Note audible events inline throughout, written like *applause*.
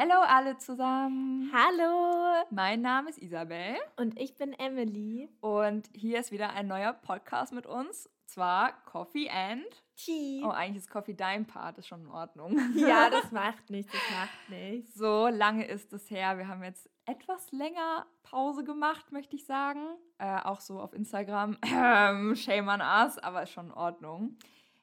Hallo alle zusammen. Hallo. Mein Name ist Isabel. Und ich bin Emily. Und hier ist wieder ein neuer Podcast mit uns. Zwar Coffee and Tea. Oh, eigentlich ist Coffee dein Part, ist schon in Ordnung. *laughs* Ja, *laughs* das macht nichts, das macht nichts. So lange ist es her. Wir haben jetzt etwas länger Pause gemacht, möchte ich sagen. Äh, auch so auf Instagram. *clears throat* Ähm, shame on us, aber ist schon in Ordnung.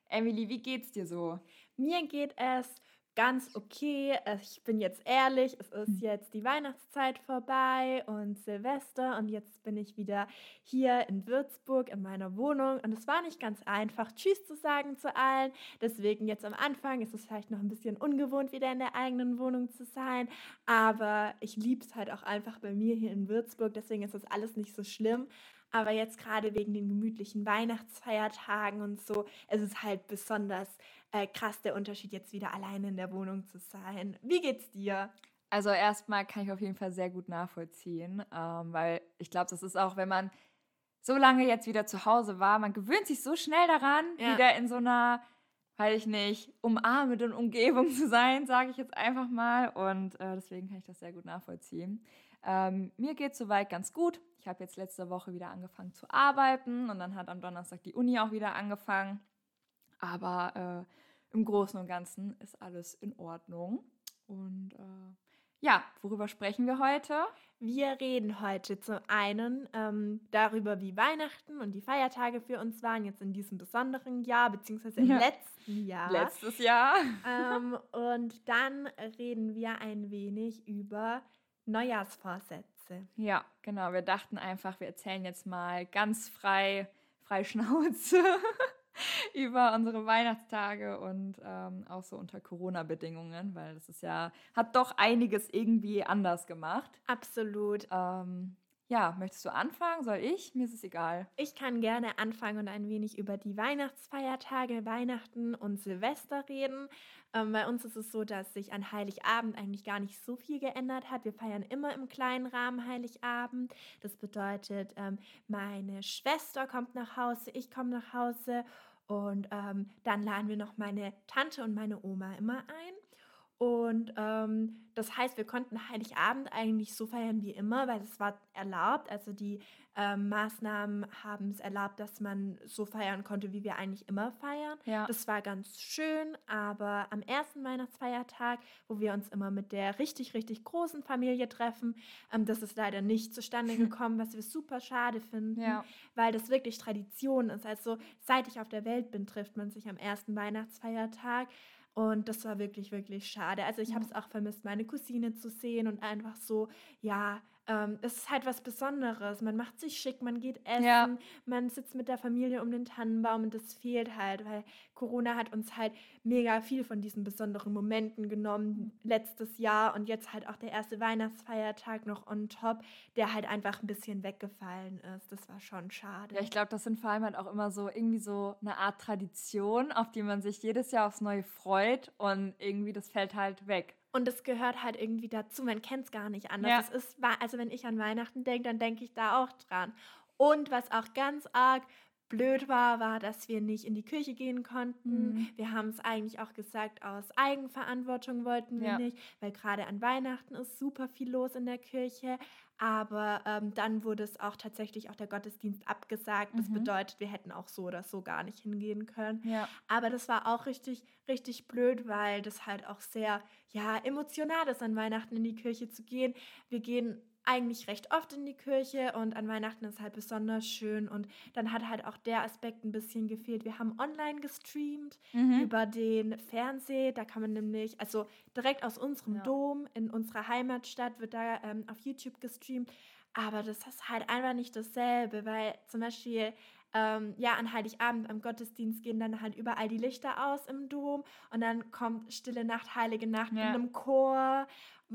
Emily, wie geht's dir so? Mir geht es ganz okay. Äh, ich bin jetzt ehrlich, es ist hm. jetzt die Weihnachtszeit vorbei und Silvester und jetzt bin ich wieder hier in Würzburg in meiner Wohnung und es war nicht ganz einfach, Tschüss zu sagen zu allen. Deswegen jetzt am Anfang ist es vielleicht noch ein bisschen ungewohnt, wieder in der eigenen Wohnung zu sein, aber ich liebe es halt auch einfach bei mir hier in Würzburg, deswegen ist das alles nicht so schlimm. Aber jetzt gerade wegen den gemütlichen Weihnachtsfeiertagen und so, es ist halt besonders äh, krass der Unterschied, jetzt wieder alleine in der Wohnung zu sein. Wie geht's dir? Also erstmal kann ich auf jeden Fall sehr gut nachvollziehen, ähm, weil ich glaube, das ist auch, wenn man so lange jetzt wieder zu Hause war, man gewöhnt sich so schnell daran, ja. wieder in so einer, weiß ich nicht, umarmenden Umgebung zu sein, sage ich jetzt einfach mal. Und äh, deswegen kann ich das sehr gut nachvollziehen. Ähm, mir geht es soweit ganz gut. Ich habe jetzt letzte Woche wieder angefangen zu arbeiten und dann hat am Donnerstag die Uni auch wieder angefangen. Aber äh, im Großen und Ganzen ist alles in Ordnung. Und äh, ja, worüber sprechen wir heute? Wir reden heute zum einen ähm, darüber, wie Weihnachten und die Feiertage für uns waren, jetzt in diesem besonderen Jahr, beziehungsweise im ja. letzten Jahr. Letztes Jahr. Ähm, und dann reden wir ein wenig über Neujahrsvorsätze. Sätze. Ja, genau. Wir dachten einfach, wir erzählen jetzt mal ganz frei, frei Schnauze *laughs* *laughs* über unsere Weihnachtstage und ähm, auch so unter Corona-Bedingungen, weil das ist ja, hat doch einiges irgendwie anders gemacht. Absolut. Ähm, ja, möchtest du anfangen? Soll ich? Mir ist es egal. Ich kann gerne anfangen und ein wenig über die Weihnachtsfeiertage, Weihnachten und Silvester reden. Ähm, bei uns ist es so, dass sich an Heiligabend eigentlich gar nicht so viel geändert hat. Wir feiern immer im kleinen Rahmen Heiligabend. Das bedeutet, ähm, meine Schwester kommt nach Hause, ich komme nach Hause und ähm, dann laden wir noch meine Tante und meine Oma immer ein. Und ähm, das heißt, wir konnten Heiligabend eigentlich so feiern wie immer, weil es war erlaubt. Also die ähm, Maßnahmen haben es erlaubt, dass man so feiern konnte, wie wir eigentlich immer feiern. Ja. Das war ganz schön, aber am ersten Weihnachtsfeiertag, wo wir uns immer mit der richtig, richtig großen Familie treffen, ähm, das ist leider nicht zustande *laughs* gekommen, was wir super schade finden, ja. weil das wirklich Tradition ist. Also seit ich auf der Welt bin, trifft man sich am ersten Weihnachtsfeiertag. Und das war wirklich, wirklich schade. Also ich habe es auch vermisst, meine Cousine zu sehen und einfach so, ja, ähm, es ist halt was Besonderes. Man macht sich schick, man geht essen, ja. man sitzt mit der Familie um den Tannenbaum und das fehlt halt, weil Corona hat uns halt mega viel von diesen besonderen Momenten genommen letztes Jahr und jetzt halt auch der erste Weihnachtsfeiertag noch on top, der halt einfach ein bisschen weggefallen ist. Das war schon schade. Ja, ich glaube, das sind vor allem halt auch immer so irgendwie so eine Art Tradition, auf die man sich jedes Jahr aufs Neue freut und irgendwie das fällt halt weg. Und es gehört halt irgendwie dazu. Man kennt es gar nicht anders. Ja. Es ist, also wenn ich an Weihnachten denke, dann denke ich da auch dran. Und was auch ganz arg blöd war, war, dass wir nicht in die Kirche gehen konnten. Mhm. Wir haben es eigentlich auch gesagt, aus Eigenverantwortung wollten wir ja. nicht, weil gerade an Weihnachten ist super viel los in der Kirche. Aber ähm, dann wurde es auch tatsächlich auch der Gottesdienst abgesagt. Das mhm. bedeutet, wir hätten auch so oder so gar nicht hingehen können. Ja. Aber das war auch richtig, richtig blöd, weil das halt auch sehr, ja, emotional ist, an Weihnachten in die Kirche zu gehen. Wir gehen eigentlich recht oft in die Kirche und an Weihnachten ist halt besonders schön und dann hat halt auch der Aspekt ein bisschen gefehlt. Wir haben online gestreamt mhm. über den Fernseher, da kann man nämlich, also direkt aus unserem ja. Dom in unserer Heimatstadt wird da ähm, auf YouTube gestreamt, aber das ist halt einfach nicht dasselbe, weil zum Beispiel ähm, ja, an Heiligabend am Gottesdienst gehen dann halt überall die Lichter aus im Dom und dann kommt Stille Nacht, Heilige Nacht ja. in einem Chor,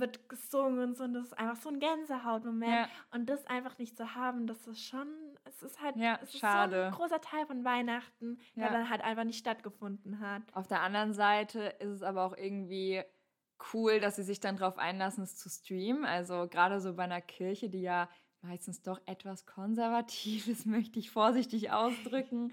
wird gesungen und so und das ist einfach so ein Gänsehautmoment ja. und das einfach nicht zu haben, das ist schon, es ist halt, ja, es schade. ist so ein großer Teil von Weihnachten, der dann halt einfach nicht stattgefunden hat. Auf der anderen Seite ist es aber auch irgendwie cool, dass sie sich dann darauf einlassen, es zu streamen. Also gerade so bei einer Kirche, die ja meistens doch etwas konservatives, *laughs* möchte ich vorsichtig ausdrücken,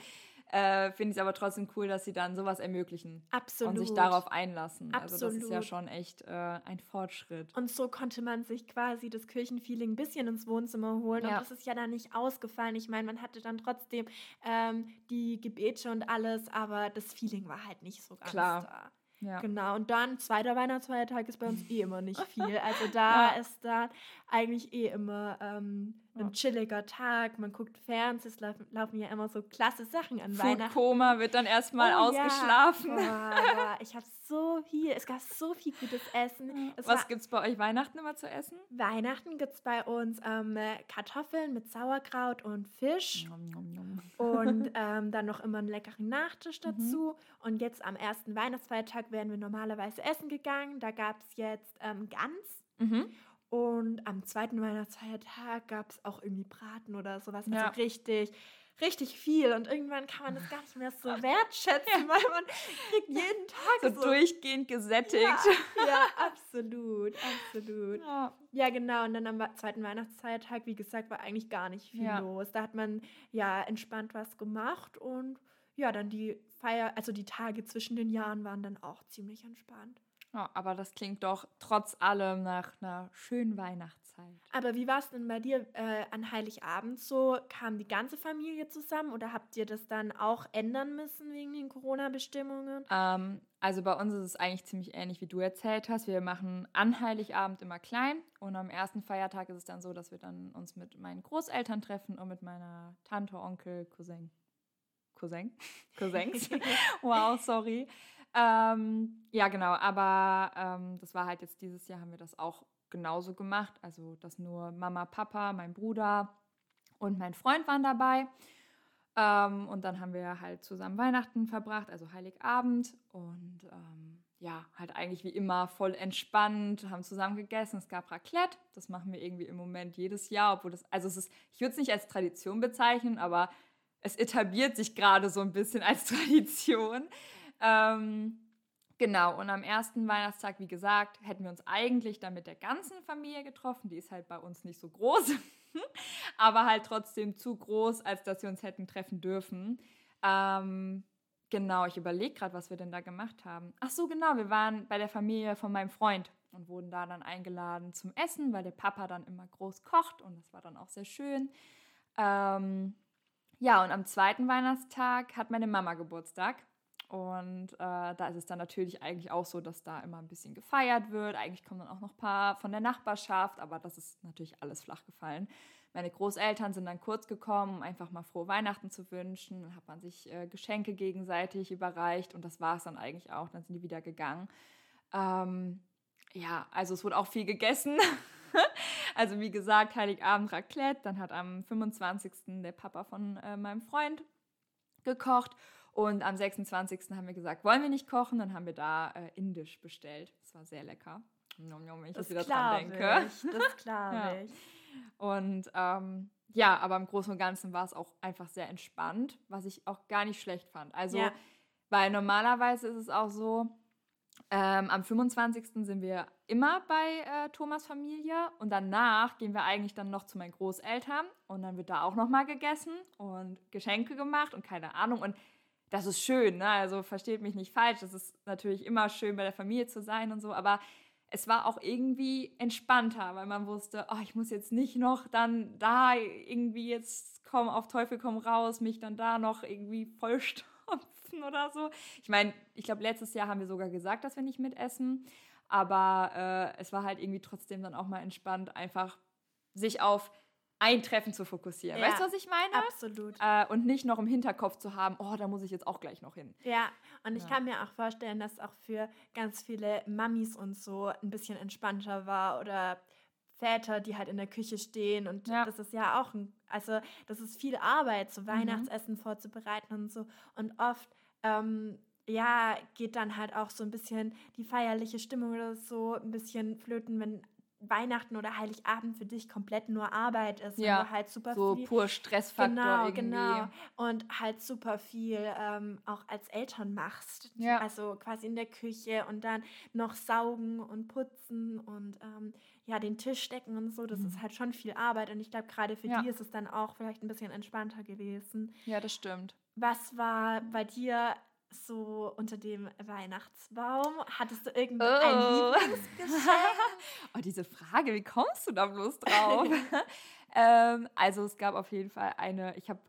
äh, finde ich es aber trotzdem cool, dass sie dann sowas ermöglichen. Absolut. Und sich darauf einlassen. Absolut. Also das ist ja schon echt äh, ein Fortschritt. Und so konnte man sich quasi das Kirchenfeeling ein bisschen ins Wohnzimmer holen. Ja. Und das ist ja dann nicht ausgefallen. Ich meine, man hatte dann trotzdem ähm, die Gebete und alles, aber das Feeling war halt nicht so ganz Klar. da. Ja. Genau, und dann zweiter Weihnachtsfeiertag ist bei uns eh immer nicht *laughs* viel. Also da ja. ist dann eigentlich eh immer ähm, ein chilliger Tag. Man guckt Fernsehen, es laufen, laufen ja immer so klasse Sachen an Food Weihnachten. Koma wird dann erstmal oh, ausgeschlafen. Ja. Oh. Ich habe so viel, es gab so viel gutes Essen. Es Was gibt es bei euch Weihnachten immer zu essen? Weihnachten gibt es bei uns ähm, Kartoffeln mit Sauerkraut und Fisch. Nom, nom, nom. Und *laughs* ähm, dann noch immer einen leckeren Nachtisch mhm. dazu. Mhm. Und jetzt am ersten Weihnachtsfeiertag wären wir normalerweise essen gegangen. Da gab es jetzt ähm, Gans. Mhm. Und am zweiten Weihnachtsfeiertag gab es auch irgendwie Braten oder sowas. Also ja. richtig, richtig viel. Und irgendwann kann man das gar nicht mehr so *laughs* wertschätzen, ja. weil man kriegt jeden Tag so, so durchgehend gesättigt. Ja, *laughs* ja absolut, absolut. Ja. ja. genau. Und dann am zweiten Weihnachtsfeiertag, wie gesagt, war eigentlich gar nicht viel los. Da hat man ja entspannt was gemacht und ja, dann die Feier, also die Tage zwischen den Jahren waren dann auch ziemlich entspannt. Ja, aber das klingt doch trotz allem nach einer schönen Weihnachtszeit. Aber wie war es denn bei dir äh, an Heiligabend so? Kam die ganze Familie zusammen oder habt ihr das dann auch ändern müssen wegen den Corona-Bestimmungen? Ähm, also bei uns ist es eigentlich ziemlich ähnlich, wie du erzählt hast. Wir machen an Heiligabend immer klein und am ersten Feiertag ist es dann so, dass wir dann uns mit meinen Großeltern treffen und mit meiner Tante, Onkel, Cousin. Cousin? *laughs* Cousins. *laughs* wow, sorry. Ähm, ja, genau, aber ähm, das war halt jetzt dieses Jahr haben wir das auch genauso gemacht. Also, dass nur Mama, Papa, mein Bruder und mein Freund waren dabei. Ähm, und dann haben wir halt zusammen Weihnachten verbracht, also Heiligabend. Und ähm, ja, halt eigentlich wie immer voll entspannt, haben zusammen gegessen. Es gab Raclette, das machen wir irgendwie im Moment jedes Jahr, obwohl das, also es ist, ich würde es nicht als Tradition bezeichnen, aber es etabliert sich gerade so ein bisschen als *laughs* Tradition. Ähm, genau, und am ersten Weihnachtstag, wie gesagt, hätten wir uns eigentlich dann mit der ganzen Familie getroffen. Die ist halt bei uns nicht so groß, *laughs* aber halt trotzdem zu groß, als dass wir uns hätten treffen dürfen. Ähm, genau, ich überlege gerade, was wir denn da gemacht haben. Ach so, genau, wir waren bei der Familie von meinem Freund und wurden da dann eingeladen zum Essen, weil der Papa dann immer groß kocht und das war dann auch sehr schön. Ähm, ja, und am zweiten Weihnachtstag hat meine Mama Geburtstag. Und äh, da ist es dann natürlich eigentlich auch so, dass da immer ein bisschen gefeiert wird. Eigentlich kommen dann auch noch ein paar von der Nachbarschaft, aber das ist natürlich alles flach gefallen. Meine Großeltern sind dann kurz gekommen, um einfach mal frohe Weihnachten zu wünschen. Dann hat man sich äh, Geschenke gegenseitig überreicht und das war es dann eigentlich auch. Dann sind die wieder gegangen. Ähm, ja, also es wurde auch viel gegessen. *laughs* also wie gesagt, Heiligabend Raclette. Dann hat am 25. der Papa von äh, meinem Freund gekocht. Und am 26. haben wir gesagt, wollen wir nicht kochen? Dann haben wir da äh, Indisch bestellt. Das war sehr lecker. Nom, nom, wenn ich das, das wieder dran denke. Ich, das glaube *laughs* ja. ich. Und ähm, ja, aber im Großen und Ganzen war es auch einfach sehr entspannt, was ich auch gar nicht schlecht fand. Also, ja. weil normalerweise ist es auch so, ähm, am 25. sind wir immer bei äh, Thomas Familie und danach gehen wir eigentlich dann noch zu meinen Großeltern und dann wird da auch nochmal gegessen und Geschenke gemacht und keine Ahnung. Und das ist schön, ne? also versteht mich nicht falsch, es ist natürlich immer schön, bei der Familie zu sein und so, aber es war auch irgendwie entspannter, weil man wusste, oh, ich muss jetzt nicht noch dann da irgendwie jetzt komm auf Teufel komm raus, mich dann da noch irgendwie vollstopfen *laughs* oder so. Ich meine, ich glaube, letztes Jahr haben wir sogar gesagt, dass wir nicht mitessen, aber äh, es war halt irgendwie trotzdem dann auch mal entspannt, einfach sich auf ein Treffen zu fokussieren. Ja, weißt du, was ich meine? Absolut. Äh, und nicht noch im Hinterkopf zu haben, oh, da muss ich jetzt auch gleich noch hin. Ja, und ich kann mir auch vorstellen, dass auch für ganz viele Mamis und so ein bisschen entspannter war oder Väter, die halt in der Küche stehen und ja. das ist ja auch ein, also das ist viel Arbeit, so mhm. Weihnachtsessen vorzubereiten und so und oft ähm, ja, geht dann halt auch so ein bisschen die feierliche Stimmung oder so ein bisschen flöten, wenn Weihnachten oder Heiligabend für dich komplett nur Arbeit ist. Ja, und halt super so viel, pur Stressfaktor genau, irgendwie. Genau, und halt super viel ähm, auch als Eltern machst. Ja. Also quasi in der Küche und dann noch saugen und putzen und ähm, ja, den Tisch decken und so. Das mhm. ist halt schon viel Arbeit und ich glaube, gerade für ja. die ist es dann auch vielleicht ein bisschen entspannter gewesen. Ja, das stimmt. was war bei dir so unter dem Weihnachtsbaum? Hattest du irgendein oh. Lieblingsgeschenk? *laughs* oh, diese Frage, wie kommst du da bloß drauf? *laughs* ähm, also es gab auf jeden Fall eine, ich habe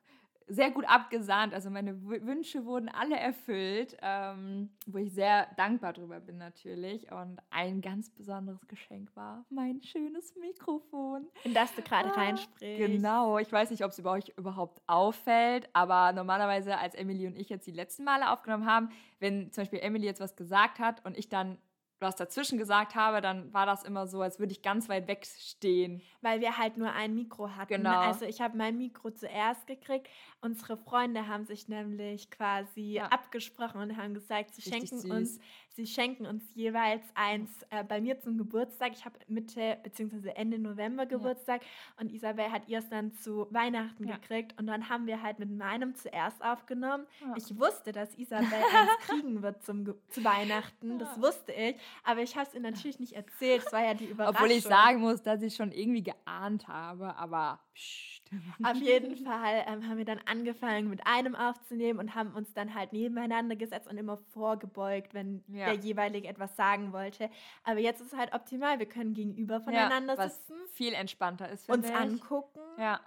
sehr gut abgesahnt. Also meine Wünsche wurden alle erfüllt, ähm, wo ich sehr dankbar drüber bin natürlich. Und ein ganz besonderes Geschenk war mein schönes Mikrofon. In das du gerade ah, reinsprichst. Genau. Ich weiß nicht, ob es über euch überhaupt auffällt, aber normalerweise, als Emily und ich jetzt die letzten Male aufgenommen haben, wenn zum Beispiel Emily jetzt was gesagt hat und ich dann was dazwischen gesagt habe, dann war das immer so, als würde ich ganz weit weg stehen. Weil wir halt nur ein Mikro hatten. Genau. Also ich habe mein Mikro zuerst gekriegt. Unsere Freunde haben sich nämlich quasi ja. abgesprochen und haben gesagt, sie schenken uns, sie schenken uns jeweils eins äh, bei mir zum Geburtstag. Ich habe Mitte bzw. Ende November Geburtstag ja. und Isabel hat ihr es dann zu Weihnachten ja. gekriegt und dann haben wir halt mit meinem zuerst aufgenommen. Ich wusste, dass Isabel eins *laughs* kriegen wird zum, zu Weihnachten. Das wusste ich. Aber ich habe es ihr natürlich nicht erzählt. Es war ja die Überraschung. Obwohl ich sagen muss, dass ich schon irgendwie geahnt habe, aber psch. *laughs* Auf jeden Fall ähm, haben wir dann angefangen, mit einem aufzunehmen und haben uns dann halt nebeneinander gesetzt und immer vorgebeugt, wenn ja. der jeweilige etwas sagen wollte. Aber jetzt ist es halt optimal. Wir können gegenüber voneinander ja, sitzen. Viel entspannter ist. Uns ich. angucken. Ja.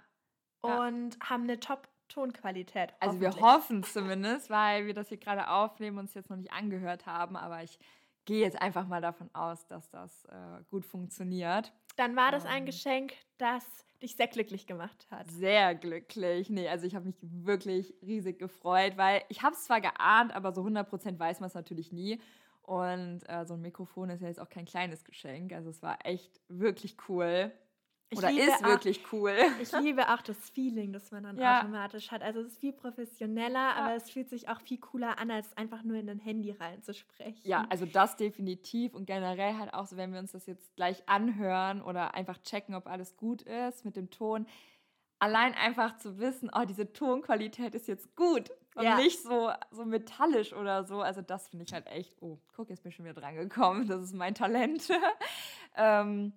Und haben eine Top- Tonqualität. Also wir hoffen zumindest, weil wir das hier gerade aufnehmen und es jetzt noch nicht angehört haben, aber ich gehe jetzt einfach mal davon aus, dass das äh, gut funktioniert. Dann war das ein ähm. Geschenk, das dich sehr glücklich gemacht hat. Sehr glücklich. Nee, also ich habe mich wirklich riesig gefreut, weil ich habe es zwar geahnt, aber so 100% weiß man es natürlich nie. Und äh, so ein Mikrofon ist ja jetzt auch kein kleines Geschenk. Also es war echt wirklich cool. Ich Oder ist wirklich cool. *laughs* Ich liebe auch das Feeling, das man dann ja. automatisch hat. Also es ist viel professioneller, ja. aber es fühlt sich auch viel cooler an, als einfach nur in ein Handy reinzusprechen. Ja, also das definitiv und generell halt auch so, wenn wir uns das jetzt gleich anhören oder einfach checken, ob alles gut ist mit dem Ton. Allein einfach zu wissen, oh, diese Tonqualität ist jetzt gut und ja. nicht so, so metallisch oder so. Also das finde ich halt echt, oh, guck, jetzt bin ich schon wieder dran gekommen. Das ist mein Talent. *laughs* ähm,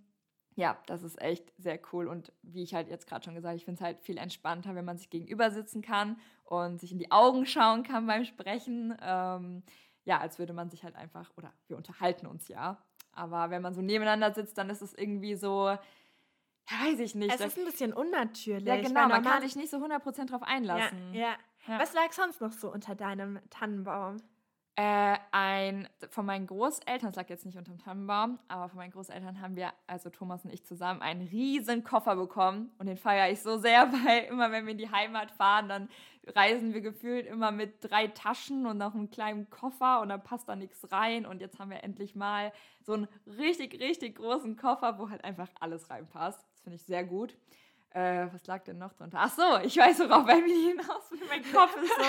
ja, das ist echt sehr cool. Und wie ich halt jetzt gerade schon gesagt habe, ich finde es halt viel entspannter, wenn man sich gegenüber sitzen kann und sich in die Augen schauen kann beim Sprechen. Ähm, ja, als würde man sich halt einfach, oder wir unterhalten uns ja. Aber wenn man so nebeneinander sitzt, dann ist es irgendwie so, ja, weiß ich nicht. Es ist ein bisschen unnatürlich. Ja, genau, man kann sich nicht so 100% drauf einlassen. Ja, ja. ja. Was lag sonst noch so unter deinem Tannenbaum? Äh, ein, von meinen Großeltern, das lag jetzt nicht unterm Tannenbaum, aber von meinen Großeltern haben wir, also Thomas und ich zusammen, einen riesen Koffer bekommen. Und den feiere ich so sehr, *laughs* weil immer, wenn wir in die Heimat fahren, dann reisen wir gefühlt immer mit drei Taschen und noch einem kleinen Koffer und dann passt da nichts rein. Und jetzt haben wir endlich mal so einen richtig, richtig großen Koffer, wo halt einfach alles reinpasst. Das finde ich sehr gut. Äh, was lag denn noch drunter? Ach so, ich weiß, worauf *laughs* Emily hinaus will. Mein Kopf ist so.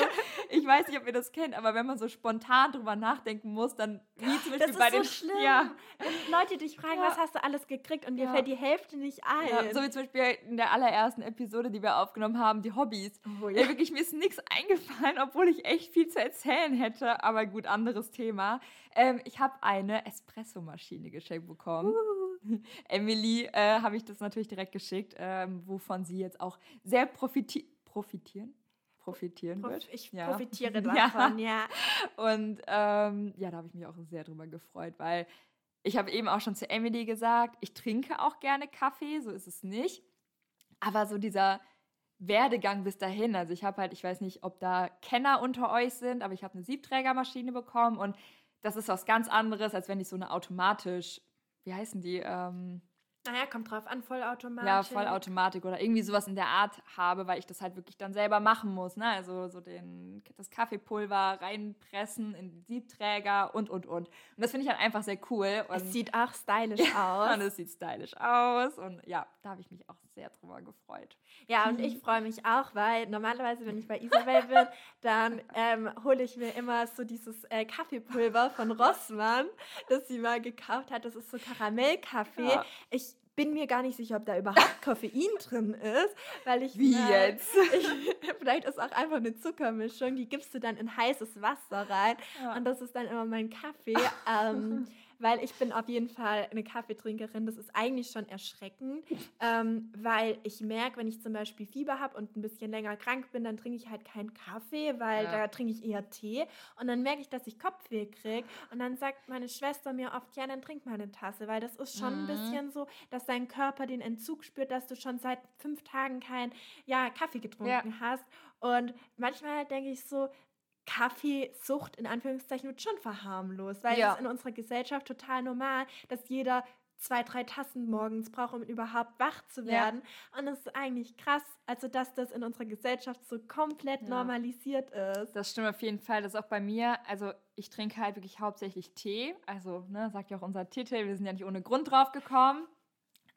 Ich weiß nicht, ob ihr das kennt, aber wenn man so spontan drüber nachdenken muss, dann wie zum Beispiel das ist bei so den. Schlimm. Ja. Wenn Leute dich fragen, ja. was hast du alles gekriegt und dir ja. fällt die Hälfte nicht ein. Ja, so wie zum Beispiel in der allerersten Episode, die wir aufgenommen haben, die Hobbys. Oh, ja. wirklich, mir ist nichts eingefallen, obwohl ich echt viel zu erzählen hätte. Aber gut, anderes Thema. Ähm, ich habe eine Espressomaschine geschenkt bekommen. Uh. *laughs* Emily äh, habe ich das natürlich direkt geschickt, ähm, wovon sie jetzt auch sehr profiti profitieren profitieren Prof wird. Ich ja. profitiere *laughs* davon, ja. ja. Und ähm, ja, da habe ich mich auch sehr drüber gefreut, weil ich habe eben auch schon zu Emily gesagt, ich trinke auch gerne Kaffee, so ist es nicht. Aber so dieser Werdegang bis dahin, also ich habe halt, ich weiß nicht, ob da Kenner unter euch sind, aber ich habe eine Siebträgermaschine bekommen und das ist was ganz anderes, als wenn ich so eine automatisch wie heißen die? Ähm, naja, kommt drauf an, Vollautomatik. Ja, Vollautomatik oder irgendwie sowas in der Art habe, weil ich das halt wirklich dann selber machen muss. Ne? Also so den, das Kaffeepulver reinpressen in den Siebträger und, und, und. Und das finde ich halt einfach sehr cool. Und es sieht auch stylisch *laughs* aus. und es sieht stylisch aus. Und ja, da habe ich mich auch sehr drüber gefreut. Ja, und ich freue mich auch, weil normalerweise, wenn ich bei Isabel bin, dann ähm, hole ich mir immer so dieses äh, Kaffeepulver von Rossmann, das sie mal gekauft hat. Das ist so Karamellkaffee. Ja. Ich bin mir gar nicht sicher, ob da überhaupt Koffein drin ist, weil ich wie na, jetzt? *laughs* Ich, vielleicht ist auch einfach eine Zuckermischung, die gibst du dann in heißes Wasser rein ja. und das ist dann immer mein Kaffee. *laughs* ähm, weil ich bin auf jeden Fall eine Kaffeetrinkerin. Das ist eigentlich schon erschreckend, *laughs* ähm, weil ich merke, wenn ich zum Beispiel Fieber habe und ein bisschen länger krank bin, dann trinke ich halt keinen Kaffee, weil ja. da trinke ich eher Tee. Und dann merke ich, dass ich Kopfweh kriege. Und dann sagt meine Schwester mir oft, ja, dann trink mal eine Tasse, weil das ist schon mhm. ein bisschen so, dass dein Körper den Entzug spürt, dass du schon seit fünf Tagen keinen ja, Kaffee getrunken ja. hast. Und manchmal denke ich so, Kaffeesucht in Anführungszeichen wird schon verharmlost, weil ja. es in unserer Gesellschaft total normal, dass jeder zwei, drei Tassen morgens braucht, um überhaupt wach zu werden. Ja. Und es ist eigentlich krass, also dass das in unserer Gesellschaft so komplett ja. normalisiert ist. Das stimmt auf jeden Fall. Das ist auch bei mir. Also ich trinke halt wirklich hauptsächlich Tee. Also, ne, sagt ja auch unser Titel, wir sind ja nicht ohne Grund drauf gekommen.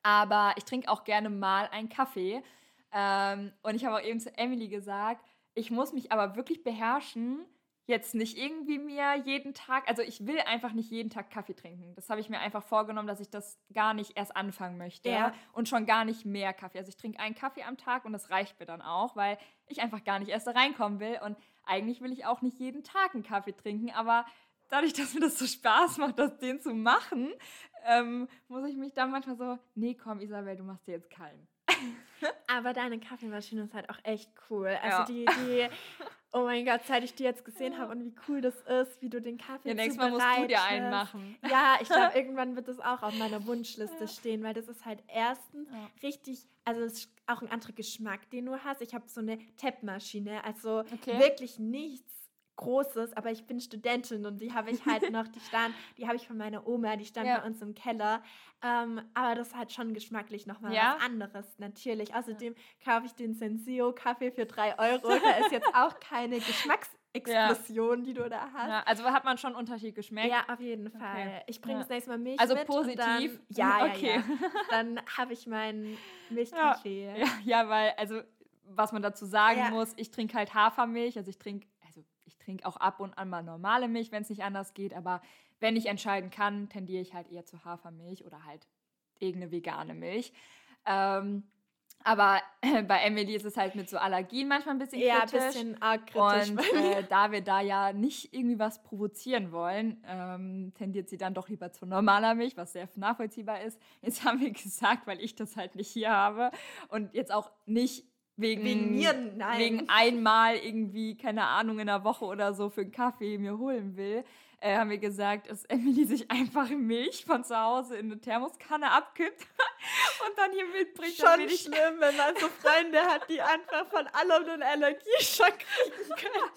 Aber ich trinke auch gerne mal einen Kaffee. Ähm, und ich habe auch eben zu Emily gesagt, ich muss mich aber wirklich beherrschen, jetzt nicht irgendwie mir jeden Tag, also ich will einfach nicht jeden Tag Kaffee trinken. Das habe ich mir einfach vorgenommen, dass ich das gar nicht erst anfangen möchte ja. und schon gar nicht mehr Kaffee. Also ich trinke einen Kaffee am Tag und das reicht mir dann auch, weil ich einfach gar nicht erst da reinkommen will und eigentlich will ich auch nicht jeden Tag einen Kaffee trinken, aber dadurch, *laughs* dass mir das so Spaß macht, das den zu machen, ähm, muss ich mich dann manchmal so, nee, komm Isabel, du machst dir jetzt keinen. Aber deine Kaffeemaschine ist halt auch echt cool. Also ja. die, die, oh mein Gott, seit ich die jetzt gesehen habe und wie cool das ist, wie du den Kaffee Ja, nächstes Mal musst du dir einen machen. Ja, ich glaube, irgendwann wird das auch auf meiner Wunschliste stehen, weil das ist halt erstens ja. richtig, also es ist auch ein anderer Geschmack, den du hast. Ich habe so eine Tab-Maschine, also okay. wirklich nichts Großes, aber ich bin Studentin und die habe ich halt *laughs* noch, die stand, die habe ich von meiner Oma, die stand ja. bei uns im Keller. Ähm, aber das halt schon geschmacklich nochmal ja? was anderes, natürlich. Außerdem ja. kaufe ich den Senseo Kaffee für drei Euro. Da ist jetzt auch keine *laughs* Geschmacksexplosion, die du da hast. Ja, also hat man schon Unterschied geschmeckt? Ja, auf jeden Fall. Okay. Ich bringe das nächste Mal Milch also mit. Also positiv? Dann, ja, okay. ja, *laughs* Dann habe ich meinen Milchkaffee. Ja, ja, weil, also was man dazu sagen muss, ich trinke halt Hafermilch, also ich trinke trinke auch ab und an mal normale Milch, wenn es nicht anders geht. Aber wenn ich entscheiden kann, tendiere ich halt eher zu Hafermilch oder halt irgendeine vegane Milch. Ähm, aber *clears throat* bei Emily ist es halt mit so Allergien manchmal ein bisschen kritisch. Ja, ein bisschen arg kritisch. Und äh, da wir da ja nicht irgendwie was provozieren wollen, ähm, tendiert sie dann doch lieber zu normaler Milch, was sehr nachvollziehbar ist. Jetzt haben wir *laughs* gesagt, weil ich das halt nicht hier habe und jetzt auch nicht wegen, wegen mir, nein. Wegen einmal irgendwie, keine Ahnung, in der Woche oder so für einen Kaffee mir holen will, äh, haben wir gesagt, dass Emily sich einfach Milch von zu Hause in eine Thermoskanne abkippt *laughs* und dann hier mitbringt. Schon schlimm, wenn man so Freunde hat, die einfach von allem einen Allergieschock kriegen können.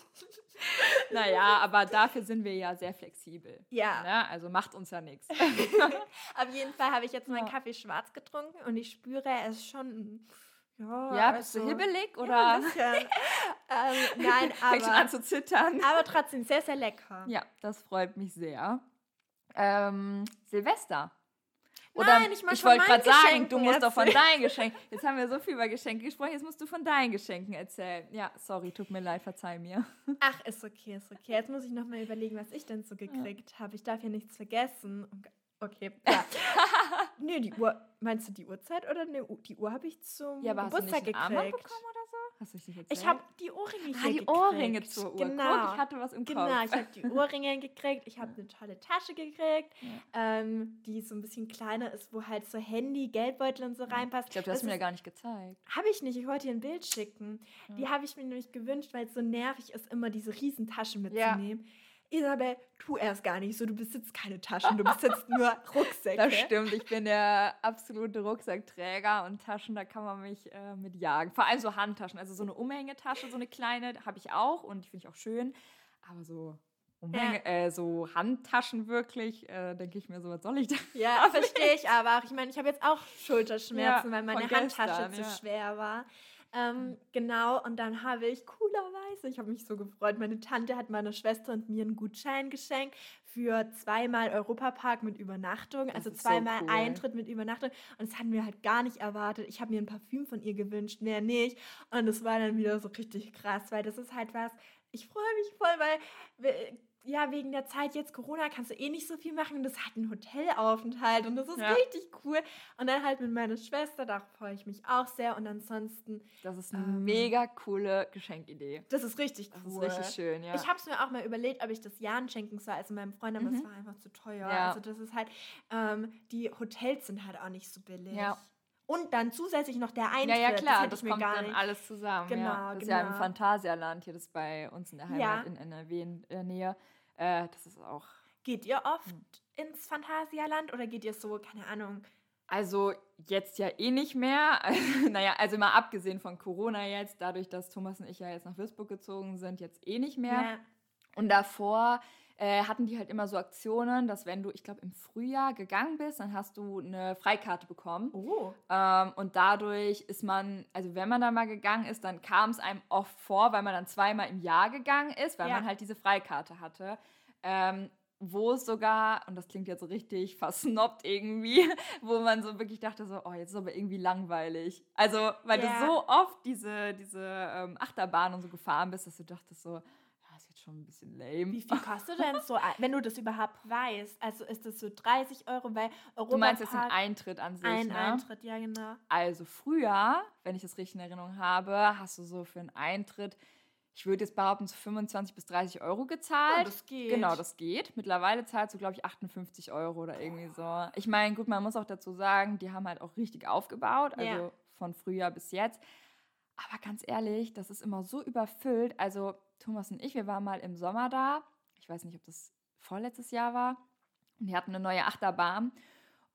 *laughs* Naja, aber dafür sind wir ja sehr flexibel. Ja. Ne? Also macht uns ja nichts. *laughs* Auf jeden Fall habe ich jetzt meinen Kaffee schwarz getrunken und ich spüre, er ist schon ja, ja bist also, du hibbelig oder? Ja, *laughs* ähm, nein, aber. Fängt schon an zu zittern. Aber trotzdem sehr, sehr lecker. Ja, das freut mich sehr. Ähm, Silvester. Oder Nein, ich, ich wollte gerade sagen, du musst doch von *laughs* deinen Geschenken. Jetzt haben wir so viel über Geschenke gesprochen, jetzt musst du von deinen Geschenken erzählen. Ja, sorry, tut mir leid, verzeih mir. *laughs* Ach, ist okay, ist okay. Jetzt muss ich nochmal überlegen, was ich denn so gekriegt ja. habe. Ich darf ja nichts vergessen. Okay, ja. *laughs* nee, die Uhr, meinst du die Uhrzeit oder ne, die Uhr habe ich zum ja, aber Geburtstag hast du nicht gekriegt. bekommen oder so? Hast du dich erzählt? Ich habe die Ohrringe ah, die gekriegt. Ohrringe zur Uhr. Genau. Guck, ich hatte was im genau, Kopf. Genau, ich habe die Ohrringe *laughs* gekriegt. Ich habe eine tolle Tasche gekriegt, ja. ähm, die so ein bisschen kleiner ist, wo halt so Handy, Geldbeutel und so reinpasst. Ich glaube, du hast mir ja gar nicht gezeigt. Habe ich nicht. Ich wollte dir ein Bild schicken. Ja. Die habe ich mir nämlich gewünscht, weil es so nervig ist, immer diese Riesentasche mitzunehmen. Ja. Isabel, tu erst gar nicht so, du besitzt keine Taschen, du *laughs* besitzt nur Rucksäcke. Das stimmt, ich bin der absolute Rucksackträger und Taschen, da kann man mich äh, mit jagen. Vor allem so Handtaschen, also so eine Umhängetasche, so eine kleine, habe ich auch und die finde ich auch schön. Aber so Umhänge, ja. äh, so Handtaschen wirklich, äh, denke ich mir so, was soll ich da? *laughs* Ja, verstehe ich aber auch. Ich meine, ich habe jetzt auch Schulterschmerzen, ja, weil meine Handtasche gestern, zu ja. schwer war. Ähm, genau, und dann habe ich coolerweise, ich habe mich so gefreut, meine Tante hat meiner Schwester und mir einen Gutschein geschenkt für zweimal Europapark mit Übernachtung, das also zweimal so cool. Eintritt mit Übernachtung. Und das hatten wir halt gar nicht erwartet. Ich habe mir ein Parfüm von ihr gewünscht, mehr nicht. Und das war dann wieder so richtig krass, weil das ist halt was, ich freue mich voll, weil ja, wegen der Zeit jetzt Corona kannst du eh nicht so viel machen. Das hat ein Hotelaufenthalt und das ist ja. richtig cool. Und dann halt mit meiner Schwester, da freue ich mich auch sehr. Und ansonsten. Das ist eine ähm, mega coole Geschenkidee. Das ist richtig cool. Das ist richtig schön, ja. Ich habe es mir auch mal überlegt, ob ich das Jan schenken soll, also meinem Freund, aber mhm. es war einfach zu teuer. Ja. Also das ist halt, ähm, die Hotels sind halt auch nicht so billig. Ja. Und dann zusätzlich noch der Eintritt. Ja, ja, klar, das, das kommt dann nicht. alles zusammen. Genau, ja. Das genau. ist ja im genau. Phantasialand, hier das bei uns in der Heimat ja. in NRW in der Nähe. Äh, das ist auch. Geht ihr oft hm. ins Phantasialand oder geht ihr so, keine Ahnung? Also jetzt ja eh nicht mehr. *laughs* naja, also mal abgesehen von Corona jetzt, dadurch, dass Thomas und ich ja jetzt nach Würzburg gezogen sind, jetzt eh nicht mehr. Ja. Und davor äh, hatten die halt immer so Aktionen, dass wenn du, ich glaube, im Frühjahr gegangen bist, dann hast du eine Freikarte bekommen. Oh. Ähm, und dadurch ist man, also wenn man da mal gegangen ist, dann kam es einem oft vor, weil man dann zweimal im Jahr gegangen ist, weil ja. man halt diese Freikarte hatte. Ähm, wo es sogar, und das klingt jetzt so richtig versnobbt irgendwie, *laughs* wo man so wirklich dachte so, oh, jetzt ist aber irgendwie langweilig. Also, weil yeah. du so oft diese, diese ähm, Achterbahn und so gefahren bist, dass du dachtest so, schon ein bisschen lame. Wie viel kostet denn so, wenn du das überhaupt weißt? Also ist das so 30 Euro, weil Europa Du meinst jetzt den Eintritt an sich, Ein ne? Eintritt, ja genau. Also früher, wenn ich das richtig in Erinnerung habe, hast du so für einen Eintritt, ich würde jetzt behaupten, so 25 bis 30 Euro gezahlt. Oh, das geht. Genau, das geht. Mittlerweile zahlst du, glaube ich, 58 Euro oder irgendwie so. Ich meine, gut, man muss auch dazu sagen, die haben halt auch richtig aufgebaut, also ja. von Frühjahr bis jetzt. Aber ganz ehrlich, das ist immer so überfüllt. Also Thomas und ich, wir waren mal im Sommer da. Ich weiß nicht, ob das vorletztes Jahr war. Und die hatten eine neue Achterbahn.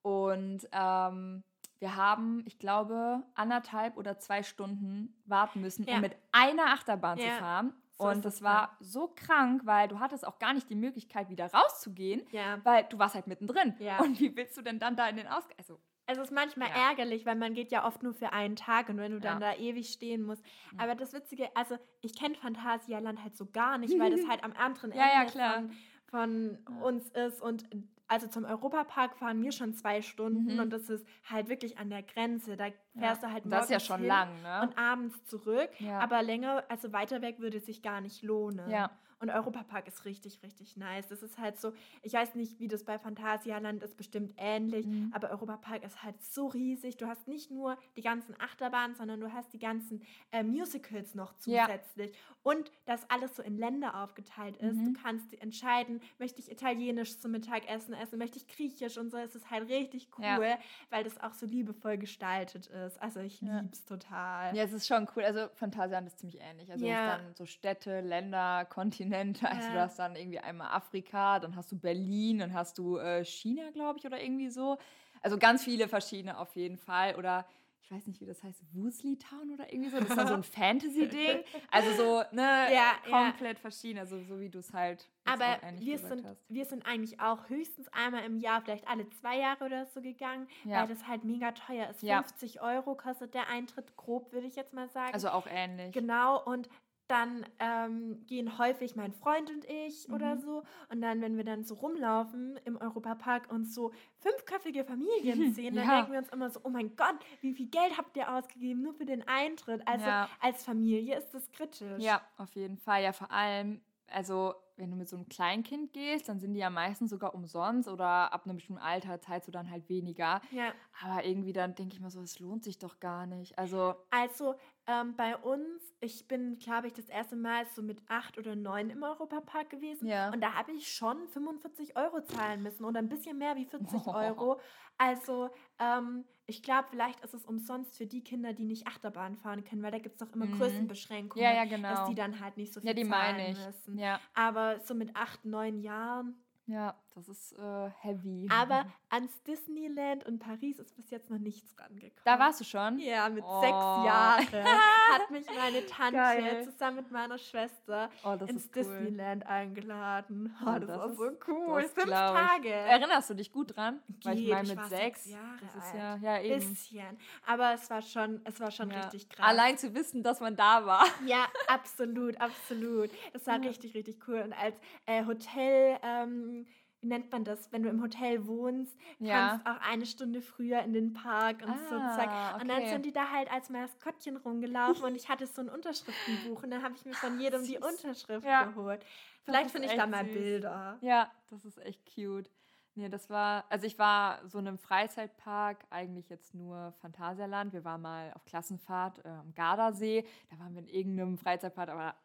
Und ähm, wir haben, ich glaube, anderthalb oder zwei Stunden warten müssen, ja. um mit einer Achterbahn ja. zu fahren. So und das war so krank, weil du hattest auch gar nicht die Möglichkeit, wieder rauszugehen, ja. weil du warst halt mittendrin. Und wie willst du denn dann da in den Ausgang? Also es ist manchmal ja. ärgerlich, weil man geht ja oft nur für einen Tag und wenn du dann ja. da ewig stehen musst. Mhm. Aber das Witzige, also ich kenne Phantasialand halt so gar nicht, weil das *laughs* halt am anderen Ende ja, von, von uns ist und also zum Europapark fahren wir schon zwei Stunden mhm. und das ist halt wirklich an der Grenze. Da fährst du halt morgens ja schon lang, ne? Und abends zurück. Aber länger, also weiter weg würde es sich gar nicht lohnen. Ja. Und Europapark ist richtig, richtig nice. Das ist halt so, ich weiß nicht, wie das bei Phantasialand ist, bestimmt ähnlich, mhm. aber Europapark ist halt so riesig. Du hast nicht nur die ganzen Achterbahnen, sondern du hast die ganzen äh, Musicals noch zusätzlich. Ja. Und dass alles so in Länder aufgeteilt ist. Mhm. Du kannst entscheiden, möchte ich italienisch zum Mittagessen essen, möchte ich griechisch und so. Es ist halt richtig cool, ja. weil das auch so liebevoll gestaltet ist. Also ich ja. liebe es total. Ja, es ist schon cool. Also Phantasialand ist ziemlich ähnlich. Also ja. dann so Städte, Länder, Kontinente Kontinente. Also ja. du hast dann irgendwie einmal Afrika, dann hast du Berlin, dann hast du äh, China, glaube ich, oder irgendwie so. Also ganz viele verschiedene auf jeden Fall. Oder ich weiß nicht, wie das heißt, Woosley Town oder irgendwie so. Das ist dann so ein *laughs* Fantasy-Ding. Also so, ne, ja, komplett ja. verschieden, also so wie du es halt. Aber wir sind, hast. wir sind eigentlich auch höchstens einmal im Jahr, vielleicht alle zwei Jahre oder so gegangen, ja. weil das halt mega teuer ist. 50 Euro kostet der Eintritt, grob würde ich jetzt mal sagen. Also auch ähnlich. Genau, und dann ähm, gehen häufig mein Freund und ich mhm. oder so. Und dann, wenn wir dann so rumlaufen im Europapark und so fünfköpfige Familien sehen, *laughs* ja. dann denken wir uns immer so, oh mein Gott, wie viel Geld habt ihr ausgegeben nur für den Eintritt? Also ja. als Familie ist das kritisch. Ja, auf jeden Fall. Ja, vor allem, also wenn du mit so einem Kleinkind gehst, dann sind die ja meistens sogar umsonst oder ab einem bestimmten Alter zahlst du dann halt weniger. Ja. Aber irgendwie dann denke ich mir so, es lohnt sich doch gar nicht. Also, also ähm, bei uns, ich bin, glaube ich, das erste Mal so mit acht oder neun im Europapark gewesen. Ja. Und da habe ich schon 45 Euro zahlen müssen oder ein bisschen mehr wie 40 oh. *laughs* Euro. Also, ähm, ich glaube, vielleicht ist es umsonst für die Kinder, die nicht Achterbahn fahren können, weil da gibt es doch immer mhm. Größenbeschränkungen, ja, ja, genau. dass die dann halt nicht so viel ja, die zahlen meine ich. müssen. Ja. Aber so mit acht, neun Jahren ja, das ist äh, heavy. Aber *laughs* ans Disneyland und Paris ist bis jetzt noch nichts rangekommen. Da warst du schon? Ja, mit oh. sechs Jahren *laughs* hat mich meine Tante Geil. zusammen mit meiner Schwester oh, ins cool. Disneyland eingeladen. Oh, oh das, das, war so cool. Fünf Tage. Erinnerst du dich gut dran? Geht, Weil ich meine mit sechs. Jahre das ist ja, ja eben. Bisschen. Aber es war schon, es war schon ja. richtig krass. Allein zu wissen, dass man da war. *laughs* Ja, absolut, absolut. Das war ja. richtig, richtig cool. Und als äh, Hotel ähm, wie nennt man das, wenn du im Hotel wohnst, ja. kannst auch eine Stunde früher in den Park und ah, so zack. Okay. Und dann sind die da halt als Maskottchen rumgelaufen und ich hatte so ein Unterschriftenbuch und dann habe ich mir von jedem die Unterschrift ja. geholt. Vielleicht finde ich da mal süß. Bilder. Ja, das ist echt cute. Nee, das war, also ich war so in einem Freizeitpark, eigentlich jetzt nur Phantasialand. Wir waren mal auf Klassenfahrt äh, am Gardasee. Da waren wir in irgendeinem Freizeitpark, aber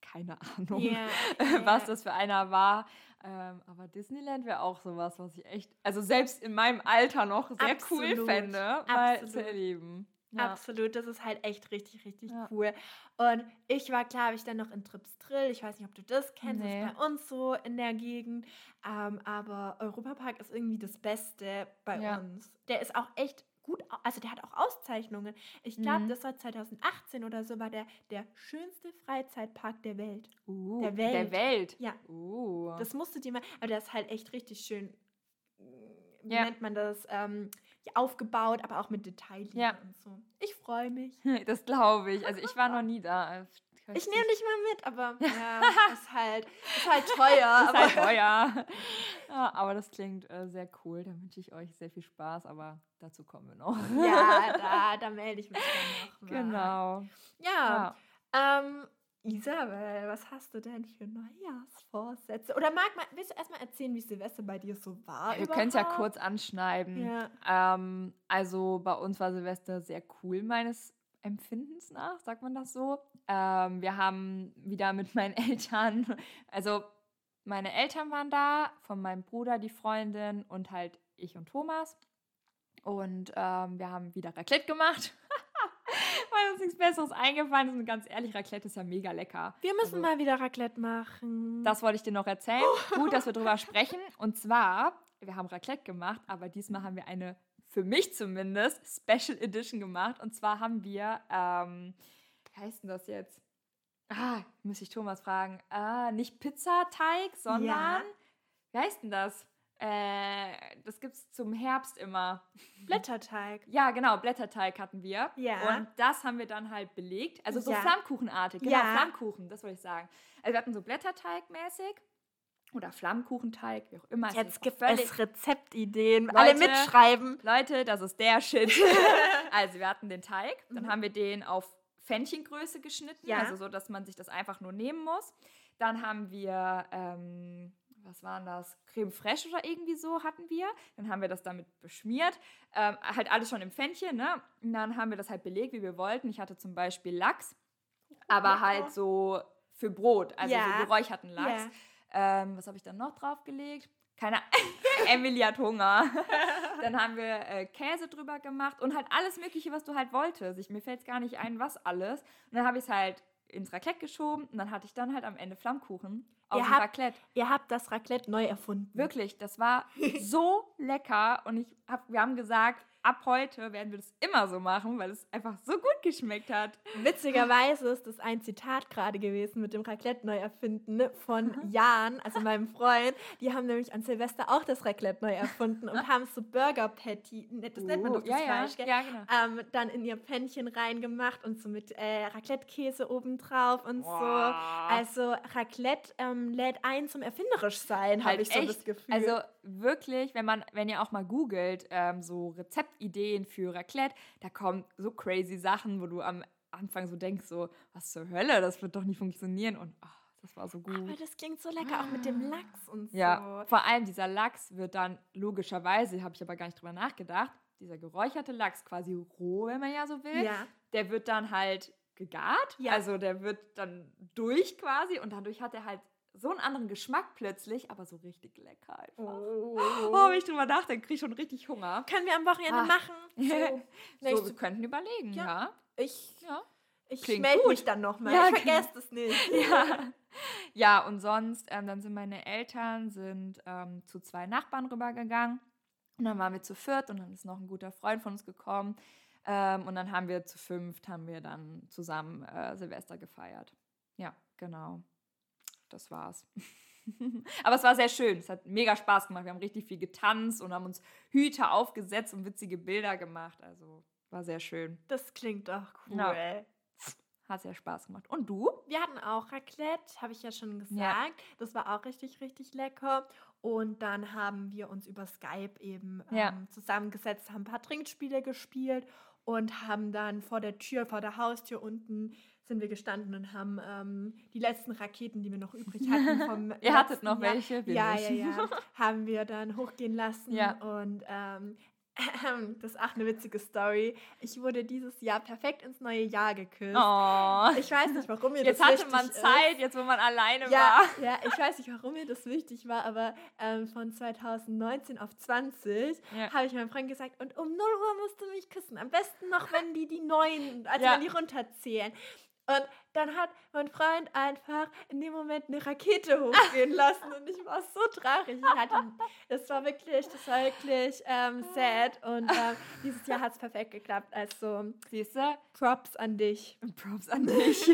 keine Ahnung, yeah, *laughs* yeah. was das für einer war. Ähm, aber Disneyland wäre auch sowas, was ich echt, also selbst in meinem Alter noch sehr Absolut. cool fände, mal Absolut. zu erleben. Ja. Absolut, das ist halt echt richtig, richtig ja. cool. Und ich war, klar, habe ich dann noch in Trips Drill. Ich weiß nicht, ob du das kennst, nee. das ist bei uns so in der Gegend. Ähm, aber Europapark ist irgendwie das Beste bei ja. uns. Der ist auch echt gut, also der hat auch Auszeichnungen. Ich glaube, mhm. das war 2018 oder so, war der der schönste Freizeitpark der Welt. Uh, der Welt. Der Welt? Ja. Uh. Das musst du dir mal, aber der ist halt echt richtig schön, wie ja. nennt man das, ähm, aufgebaut, aber auch mit Detailliebe ja. und so. Ich freue mich. *laughs* Das glaube ich. Also ich war noch nie da. Ich, nehme dich mal mit, aber *laughs* ja, ist halt, ist halt teuer. *laughs* ist halt teuer. *laughs* Ja, aber das klingt äh, sehr cool. Da wünsche ich euch sehr viel Spaß, aber dazu kommen wir noch. Ja, da, da melde ich mich dann noch. Mal. Genau. Ja. ja. Ähm, Isabel, was hast du denn für Neujahrsvorsätze? Oder mag mal, willst du erstmal erzählen, wie Silvester bei dir so war? Wir können es ja kurz anschneiden. Ja. Ähm, also bei uns war Silvester sehr cool, meines Empfindens nach, sagt man das so. Ähm, wir haben wieder mit meinen *laughs* Eltern, also meine Eltern waren da, von meinem Bruder die Freundin und halt ich und Thomas. Und ähm, wir haben wieder Raclette gemacht. *laughs* weil uns nichts Besseres eingefallen ist. Und ganz ehrlich, Raclette ist ja mega lecker. Wir müssen also, mal wieder Raclette machen. Das wollte ich dir noch erzählen. *laughs* Gut, dass wir drüber sprechen. Und zwar, wir haben Raclette gemacht, aber diesmal haben wir eine, für mich zumindest, Special Edition gemacht. Und zwar haben wir, ähm, wie heißt denn das jetzt? Ah, muss ich Thomas fragen. Ah, nicht Pizzateig, sondern, ja. wie heißt denn das? Äh, das es zum Herbst immer. Blätterteig. Ja, genau, Blätterteig hatten wir. Ja. Und das haben wir dann halt belegt. Also so ja. Flammkuchenartig. Genau, ja. Flammkuchen, das wollte ich sagen. Also wir hatten so Blätterteig mäßig. Oder Flammkuchenteig, wie auch immer. Jetzt gibt es Rezeptideen. Leute, Alle mitschreiben. Leute, das ist der Shit. *laughs* also wir hatten den Teig, dann mhm. haben wir den auf Pfännchengröße geschnitten, ja. also so, dass man sich das einfach nur nehmen muss. Dann haben wir ähm, was waren das? Creme fraiche oder irgendwie so hatten wir. Dann haben wir das damit beschmiert. Ähm, halt alles schon im Pfännchen, ne? Und dann haben wir das halt belegt, wie wir wollten. Ich hatte zum Beispiel Lachs, aber halt so für Brot, also ja. so geräucherten Lachs. Ja. Ähm, was habe ich dann noch draufgelegt? Keine *laughs* Emily hat Hunger. *laughs* dann haben wir äh, Käse drüber gemacht und halt alles Mögliche, was du halt wolltest. Ich, mir fällt es gar nicht ein, was alles. Und dann habe ich es halt ins Raclette geschoben und dann hatte ich dann halt am Ende Flammkuchen auf ihr habt, Raclette. Ihr habt das Raclette neu erfunden. Wirklich, das war so lecker und ich hab, wir haben gesagt, ab heute werden wir das immer so machen, weil es einfach so gut geschmeckt hat. Witzigerweise ist das ein Zitat gerade gewesen mit dem Raclette neu erfinden von Jan, also meinem Freund. Die haben nämlich an Silvester auch das Raclette neu erfunden und haben so Burger Patty, ne, das nennt man doch das ja, Fleisch, ja. Ja, genau. ähm, dann in ihr Pfännchen reingemacht und so mit äh, Raclette-Käse obendrauf und wow. so. Also Raclette ähm, lädt ein zum erfinderisch sein, halt habe ich so echt? das Gefühl. Also wirklich, wenn man, wenn ihr auch mal googelt, ähm, so Rezeptideen für Raclette, da kommen so crazy Sachen, wo du am Anfang so denkst, so, was zur Hölle, das wird doch nicht funktionieren und oh, das war so gut. Aber das klingt so lecker, auch mit dem Lachs und so. Ja, vor allem dieser Lachs wird dann logischerweise, habe ich aber gar nicht drüber nachgedacht, dieser geräucherte Lachs, quasi roh, wenn man ja so will, ja. der wird dann halt gegart, ja. also der wird dann durch quasi und dadurch hat er halt so einen anderen Geschmack plötzlich, aber so richtig lecker einfach. Oh, oh wenn ich drüber nachdenke, kriege ich schon richtig Hunger. Können wir am Wochenende ah. machen? *laughs* So, so wir könnten überlegen, ja. ja. Ich, ja. ich melde mich dann nochmal. Ja, ich vergesse es nicht. *laughs* Ja. ja, und sonst, ähm, dann sind meine Eltern sind ähm, zu zwei Nachbarn rübergegangen. Und dann waren wir zu viert und dann ist noch ein guter Freund von uns gekommen. Ähm, und dann haben wir zu fünft, haben wir dann zusammen äh, Silvester gefeiert. Ja, genau das war's. *laughs* Aber es war sehr schön. Es hat mega Spaß gemacht. Wir haben richtig viel getanzt und haben uns Hüte aufgesetzt und witzige Bilder gemacht. Also war sehr schön. Das klingt doch cool. Ja. Hat sehr Spaß gemacht. Und du? Wir hatten auch Raclette, habe ich ja schon gesagt. Ja. Das war auch richtig, richtig lecker. Und dann haben wir uns über Skype eben ja. ähm, zusammengesetzt, haben ein paar Trinkspiele gespielt und haben dann vor der Tür, vor der Haustür unten sind wir gestanden und haben ähm, die letzten Raketen, die wir noch übrig hatten *laughs* vom Ihr hattet noch Jahr, welche? Ja, ja, ja, *laughs* haben wir dann hochgehen lassen ja. und ähm, *laughs* das ist auch eine witzige Story. Ich wurde dieses Jahr perfekt ins neue Jahr geküsst. Oh. Ich weiß nicht, warum mir jetzt das wichtig Jetzt hatte man Zeit, ist. jetzt wo man alleine ja, war. Ja, ich weiß nicht, warum mir das wichtig war, aber ähm, von 2019 auf 20 ja. habe ich meinem Freund gesagt, und um 0 Uhr musst du mich küssen. Am besten noch, wenn die die neuen, also ja. wenn die runterzählen. Und dann hat mein Freund einfach in dem Moment eine Rakete hochgehen *laughs* lassen und ich war so traurig. Ich hatte, das war wirklich, das war wirklich ähm, sad und *laughs* ähm, dieses Jahr hat es perfekt geklappt. Also, siehst du? Props an dich. Props an dich.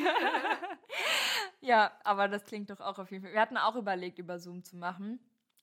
*laughs* ja, aber das klingt doch auch auf jeden Fall. Wir hatten auch überlegt, über Zoom zu machen.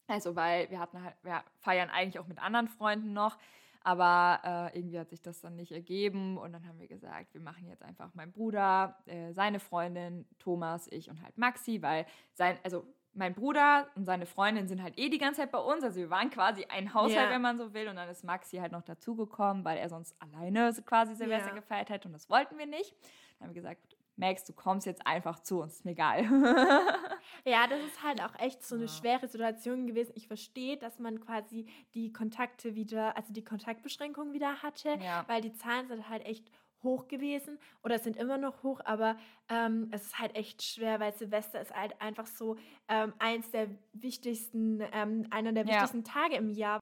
Also, weil wir hatten halt, wir feiern eigentlich auch mit anderen Freunden noch. Aber äh, irgendwie hat sich das dann nicht ergeben und dann haben wir gesagt, wir machen jetzt einfach mein Bruder, äh, seine Freundin, Thomas, ich und halt Maxi, weil sein, also mein Bruder und seine Freundin sind halt eh die ganze Zeit bei uns. Also wir waren quasi ein Haushalt, ja. wenn man so will. Und dann ist Maxi halt noch dazugekommen, weil er sonst alleine quasi Silvester ja. gefeiert hätte und das wollten wir nicht. Dann haben wir gesagt, Max, du kommst jetzt einfach zu uns, ist mir egal. *laughs* ja, das ist halt auch echt so eine schwere Situation gewesen. Ich verstehe, dass man quasi die Kontakte wieder, also die Kontaktbeschränkungen wieder hatte, ja. weil die Zahlen sind halt echt hoch gewesen oder sind immer noch hoch, aber ähm, es ist halt echt schwer, weil Silvester ist halt einfach so ähm, eins der wichtigsten, ähm, einer der wichtigsten ja. Tage im Jahr.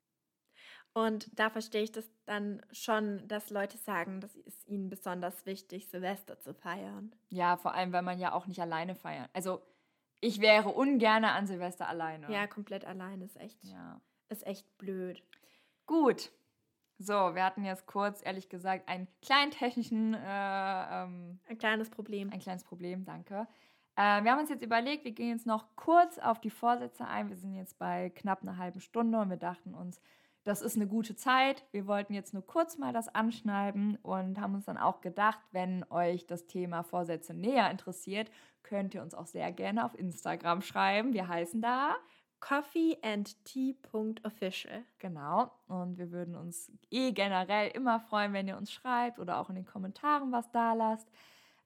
Und da verstehe ich das dann schon, dass Leute sagen, das ist ihnen besonders wichtig, Silvester zu feiern. Ja, vor allem, weil man ja auch nicht alleine feiert. Also ich wäre ungern an Silvester alleine. Ja, komplett alleine ist echt, ja. ist echt blöd. Gut. So, wir hatten jetzt kurz, ehrlich gesagt, einen kleinen technischen... Äh, ähm, ein kleines Problem. Ein kleines Problem, danke. Äh, wir haben uns jetzt überlegt, wir gehen jetzt noch kurz auf die Vorsätze ein. Wir sind jetzt bei knapp einer halben Stunde und wir dachten uns, das ist eine gute Zeit. Wir wollten jetzt nur kurz mal das anschneiden und haben uns dann auch gedacht, wenn euch das Thema Vorsätze näher interessiert, könnt ihr uns auch sehr gerne auf Instagram schreiben. Wir heißen da coffeeandtea.official. Genau. Und wir würden uns eh generell immer freuen, wenn ihr uns schreibt oder auch in den Kommentaren was da lasst.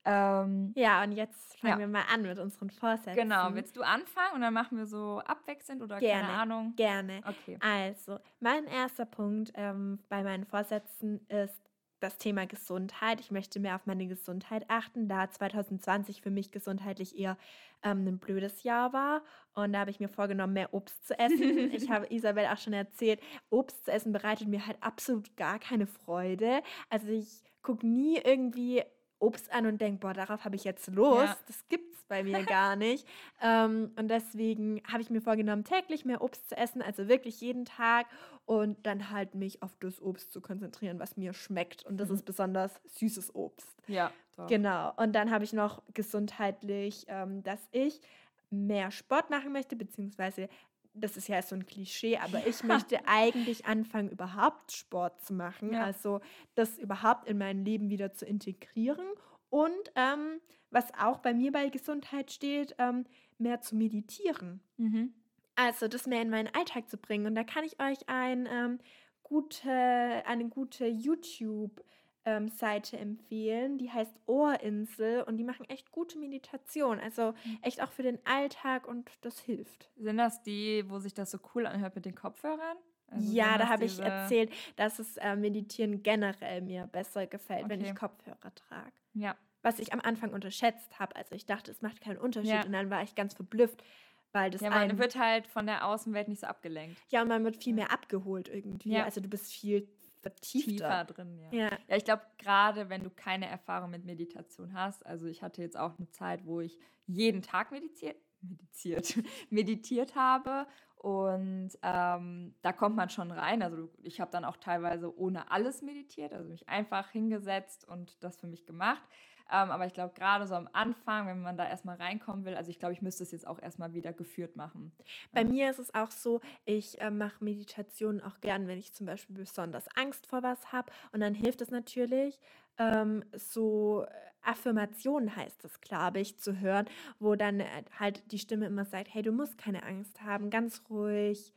Ähm, ja, und jetzt fangen ja. wir mal an mit unseren Vorsätzen. Genau, willst du anfangen und dann machen wir so abwechselnd oder gerne, keine Ahnung? Gerne. Okay. Also, mein erster Punkt ähm, bei meinen Vorsätzen ist das Thema Gesundheit. Ich möchte mehr auf meine Gesundheit achten, da 2020 für mich gesundheitlich eher ähm, ein blödes Jahr war. Und da habe ich mir vorgenommen, mehr Obst zu essen. *laughs* ich habe Isabel auch schon erzählt, Obst zu essen bereitet mir halt absolut gar keine Freude. Also ich gucke nie irgendwie Obst an und denke, boah, darauf habe ich jetzt Lust. Ja. Das gibt es bei mir *laughs* gar nicht. Ähm, und deswegen habe ich mir vorgenommen, täglich mehr Obst zu essen, also wirklich jeden Tag und dann halt mich auf das Obst zu konzentrieren, was mir schmeckt. Und das mhm. ist besonders süßes Obst. Ja. Doch. Genau. Und dann habe ich noch gesundheitlich, ähm, dass ich mehr Sport machen möchte, beziehungsweise das ist ja so ein Klischee, aber ich *laughs* möchte eigentlich anfangen, überhaupt Sport zu machen. Ja. Also das überhaupt in mein Leben wieder zu integrieren. Und ähm, was auch bei mir bei Gesundheit steht, ähm, mehr zu meditieren. Mhm. Also das mehr in meinen Alltag zu bringen. Und da kann ich euch ein, ähm, gute, eine gute YouTube- ähm, Seite empfehlen. Die heißt Ohrinsel und die machen echt gute Meditation. Also mhm. echt auch für den Alltag und das hilft. Sind das die, wo sich das so cool anhört mit den Kopfhörern? Also ja, da habe ich erzählt, dass es äh, Meditieren generell mir besser gefällt, okay. wenn ich Kopfhörer trage. Ja. Was ich am Anfang unterschätzt habe. Also ich dachte, es macht keinen Unterschied ja. und dann war ich ganz verblüfft. Weil das ja, man wird halt von der Außenwelt nicht so abgelenkt. Ja, und man wird viel mehr abgeholt irgendwie. Ja. Also du bist viel vertiefter. Tiefer drin, ja. Ja, ja ich glaube, gerade wenn du keine Erfahrung mit Meditation hast, also ich hatte jetzt auch eine Zeit, wo ich jeden Tag meditiert, meditiert, *laughs* meditiert habe und ähm, da kommt man schon rein. Also ich habe dann auch teilweise ohne alles meditiert, also mich einfach hingesetzt und das für mich gemacht. Ähm, aber ich glaube, gerade so am Anfang, wenn man da erstmal reinkommen will, also ich glaube, ich müsste es jetzt auch erstmal wieder geführt machen. Bei ja. mir ist es auch so, ich äh, mache Meditationen auch gern, wenn ich zum Beispiel besonders Angst vor was habe. Und dann hilft es natürlich, ähm, so Affirmationen heißt es, glaube ich, zu hören, wo dann äh, halt die Stimme immer sagt, hey, du musst keine Angst haben, ganz ruhig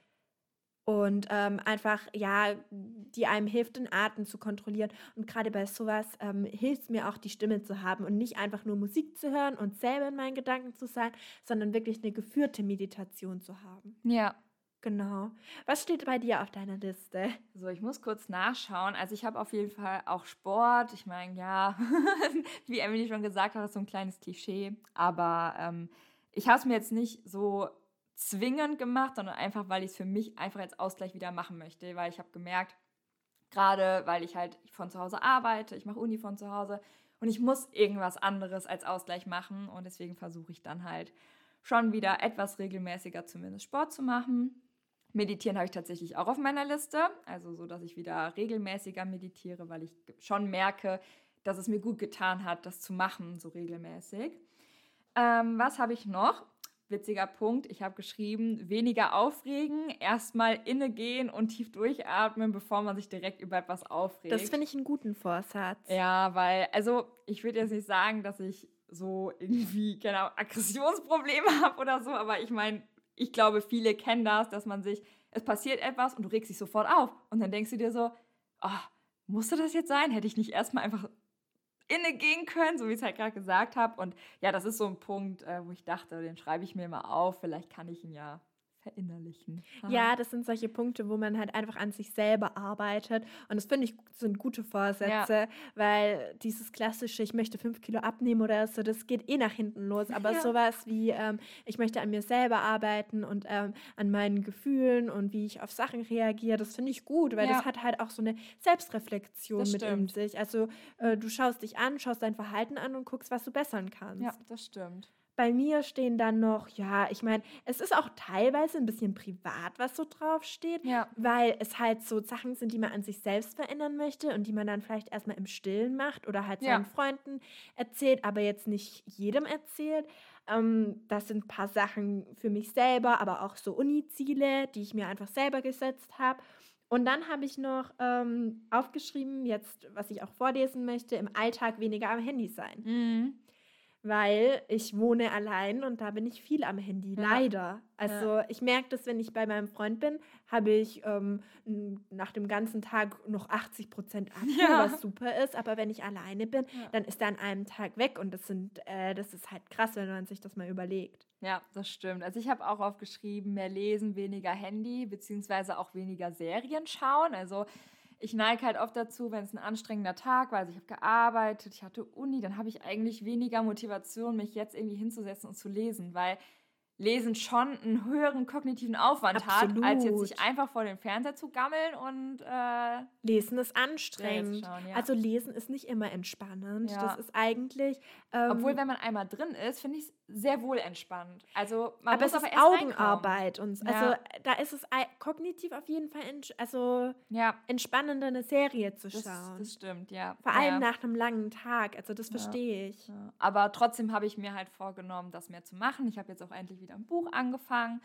und ähm, einfach, ja, die einem hilft, den Atem zu kontrollieren. Und gerade bei sowas ähm, hilft es mir auch, die Stimme zu haben und nicht einfach nur Musik zu hören und selber in meinen Gedanken zu sein, sondern wirklich eine geführte Meditation zu haben. Ja. Genau. Was steht bei dir auf deiner Liste? So, ich muss kurz nachschauen. Also ich habe auf jeden Fall auch Sport. Ich meine, ja, *laughs* wie Emily schon gesagt hat, das ist so ein kleines Klischee. Aber ähm, ich habe es mir jetzt nicht so zwingend gemacht, sondern einfach, weil ich es für mich einfach als Ausgleich wieder machen möchte. Weil ich habe gemerkt, gerade weil ich halt von zu Hause arbeite, ich mache Uni von zu Hause und ich muss irgendwas anderes als Ausgleich machen. Und deswegen versuche ich dann halt schon wieder etwas regelmäßiger zumindest Sport zu machen. Meditieren habe ich tatsächlich auch auf meiner Liste, also so, dass ich wieder regelmäßiger meditiere, weil ich schon merke, dass es mir gut getan hat, das zu machen, so regelmäßig. Ähm, was habe ich noch? Witziger Punkt. Ich habe geschrieben, weniger aufregen, erstmal innegehen und tief durchatmen, bevor man sich direkt über etwas aufregt. Das finde ich einen guten Vorsatz. Ja, weil, also ich würde jetzt nicht sagen, dass ich so irgendwie, genau, Aggressionsprobleme *laughs* habe oder so, aber ich meine, ich glaube, viele kennen das, dass man sich, es passiert etwas und du regst dich sofort auf und dann denkst du dir so, oh, musste das jetzt sein? Hätte ich nicht erstmal einfach inne gehen können, so wie ich es halt gerade gesagt habe. Und ja, das ist so ein Punkt, äh, wo ich dachte, den schreibe ich mir mal auf. Vielleicht kann ich ihn ja verinnerlichen. Aha. Ja, das sind solche Punkte, wo man halt einfach an sich selber arbeitet. Und das finde ich sind gute Vorsätze, ja. weil dieses klassische, ich möchte fünf Kilo abnehmen oder so, das geht eh nach hinten los. Aber ja. sowas wie, ähm, ich möchte an mir selber arbeiten und ähm, an meinen Gefühlen und wie ich auf Sachen reagiere, das finde ich gut, weil ja. das hat halt auch so eine Selbstreflexion das mit stimmt. in sich. Also äh, du schaust dich an, schaust dein Verhalten an und guckst, was du bessern kannst. Ja, das stimmt. Bei mir stehen dann noch, ja, ich meine, es ist auch teilweise ein bisschen privat, was so drauf steht, ja. weil es halt so Sachen sind, die man an sich selbst verändern möchte und die man dann vielleicht erstmal im Stillen macht oder halt seinen ja. Freunden erzählt, aber jetzt nicht jedem erzählt. Ähm, das sind ein paar Sachen für mich selber, aber auch so Uni-Ziele, die ich mir einfach selber gesetzt habe. Und dann habe ich noch ähm, aufgeschrieben, jetzt, was ich auch vorlesen möchte, im Alltag weniger am Handy sein. Mhm weil ich wohne allein und da bin ich viel am Handy, ja. leider. Also ja. ich merke das, wenn ich bei meinem Freund bin, habe ich ähm, nach dem ganzen Tag noch 80 Prozent *laughs* Akku, ja. was super ist. Aber wenn ich alleine bin, dann ist er an einem Tag weg und das sind, äh, das ist halt krass, wenn man sich das mal überlegt. Ja, das stimmt. Also ich habe auch aufgeschrieben, mehr lesen, weniger Handy, beziehungsweise auch weniger Serien schauen. Also ich neige halt oft dazu, wenn es ein anstrengender Tag war, also ich habe gearbeitet, ich hatte Uni, dann habe ich eigentlich weniger Motivation, mich jetzt irgendwie hinzusetzen und zu lesen, weil Lesen schon einen höheren kognitiven Aufwand Absolut. hat, als jetzt sich einfach vor den Fernseher zu gammeln und äh, Lesen ist anstrengend. Schauen, ja. Also Lesen ist nicht immer entspannend. Ja. Das ist eigentlich. Ähm, Obwohl, wenn man einmal drin ist, finde ich es sehr wohl entspannt. Also man aber muss es aber ist Augenarbeit und ja. also da ist es kognitiv auf jeden Fall also entspannender eine Serie zu schauen. Das, stimmt, ja. Vor allem nach einem langen Tag. Also das verstehe ich. Aber trotzdem habe ich mir halt vorgenommen, das mehr zu machen. Ich habe jetzt auch endlich wieder ein Buch angefangen.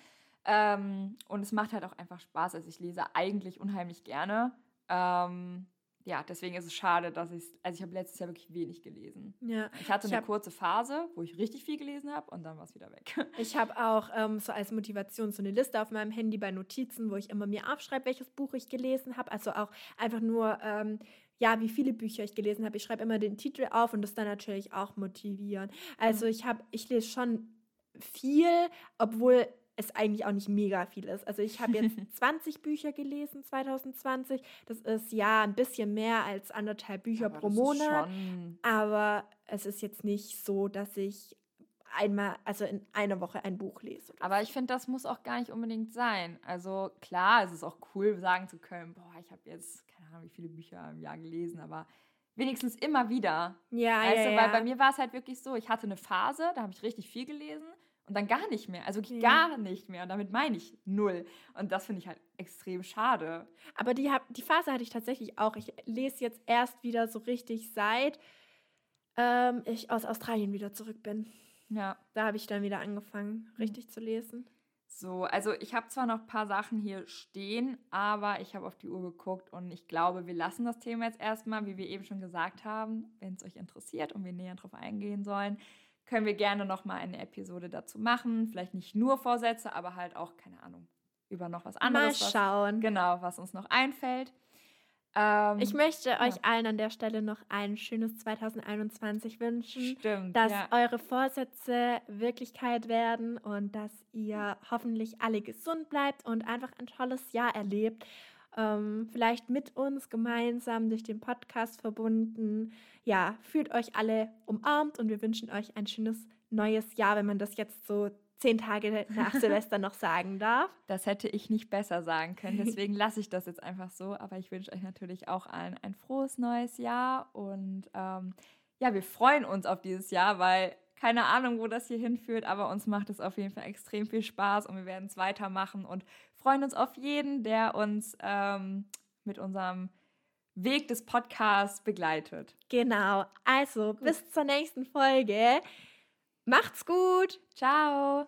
Ähm, und es macht halt auch einfach Spaß. Also ich lese eigentlich unheimlich gerne. Ähm, ja, deswegen ist es schade, dass ich also ich habe letztes Jahr wirklich wenig gelesen. Ja. Ich hatte ich eine kurze Phase, wo ich richtig viel gelesen habe und dann war es wieder weg. *laughs* Ich habe auch ähm, so als Motivation so eine Liste auf meinem Handy bei Notizen, wo ich immer mir aufschreibe, welches Buch ich gelesen habe. Also auch einfach nur, ähm, ja, wie viele Bücher ich gelesen habe. Ich schreibe immer den Titel auf und das dann natürlich auch motivieren. Also mhm. ich habe, ich lese schon viel, obwohl es eigentlich auch nicht mega viel ist. Also ich habe jetzt *laughs* 20 Bücher gelesen 2020. Das ist ja ein bisschen mehr als anderthalb Bücher aber pro Monat. Aber es ist jetzt nicht so, dass ich einmal, also in einer Woche ein Buch lese. Aber ich finde, das muss auch gar nicht unbedingt sein. Also klar, es ist auch cool, sagen zu können, boah, ich habe jetzt, keine Ahnung, wie viele Bücher im Jahr gelesen, aber wenigstens immer wieder. Ja, weißt ja, du, ja. Weil bei mir war es halt wirklich so, ich hatte eine Phase, da habe ich richtig viel gelesen und dann gar nicht mehr. Also okay. gar nicht mehr. Und damit meine ich null. Und das finde ich halt extrem schade. Aber die, die Phase hatte ich tatsächlich auch. Ich lese jetzt erst wieder so richtig seit ähm, ich aus Australien wieder zurück bin. Ja. Da habe ich dann wieder angefangen, richtig mhm. zu lesen. So, also ich habe zwar noch ein paar Sachen hier stehen, aber ich habe auf die Uhr geguckt und ich glaube, wir lassen das Thema jetzt erstmal, wie wir eben schon gesagt haben, wenn es euch interessiert und wir näher darauf eingehen sollen können wir gerne noch mal eine Episode dazu machen. Vielleicht nicht nur Vorsätze, aber halt auch, keine Ahnung, über noch was anderes. Mal schauen. Was, genau, was uns noch einfällt. Ähm, ich möchte euch ja. allen an der Stelle noch ein schönes 2021 wünschen. Stimmt, dass ja. eure Vorsätze Wirklichkeit werden und dass ihr hoffentlich alle gesund bleibt und einfach ein tolles Jahr erlebt. Ähm, vielleicht mit uns gemeinsam durch den Podcast verbunden. Ja, fühlt euch alle umarmt und wir wünschen euch ein schönes neues Jahr, wenn man das jetzt so zehn Tage nach Silvester noch sagen darf. *laughs* Das hätte ich nicht besser sagen können. *laughs* Deswegen lasse ich das jetzt einfach so. Aber ich wünsche euch natürlich auch allen ein frohes neues Jahr. Und ähm, ja, wir freuen uns auf dieses Jahr, weil keine Ahnung, wo das hier hinführt, aber uns macht es auf jeden Fall extrem viel Spaß und wir werden es weitermachen und freuen uns auf jeden, der uns ähm, mit unserem Weg des Podcasts begleitet. Genau. Also, Gut. bis zur nächsten Folge. Macht's gut. Ciao.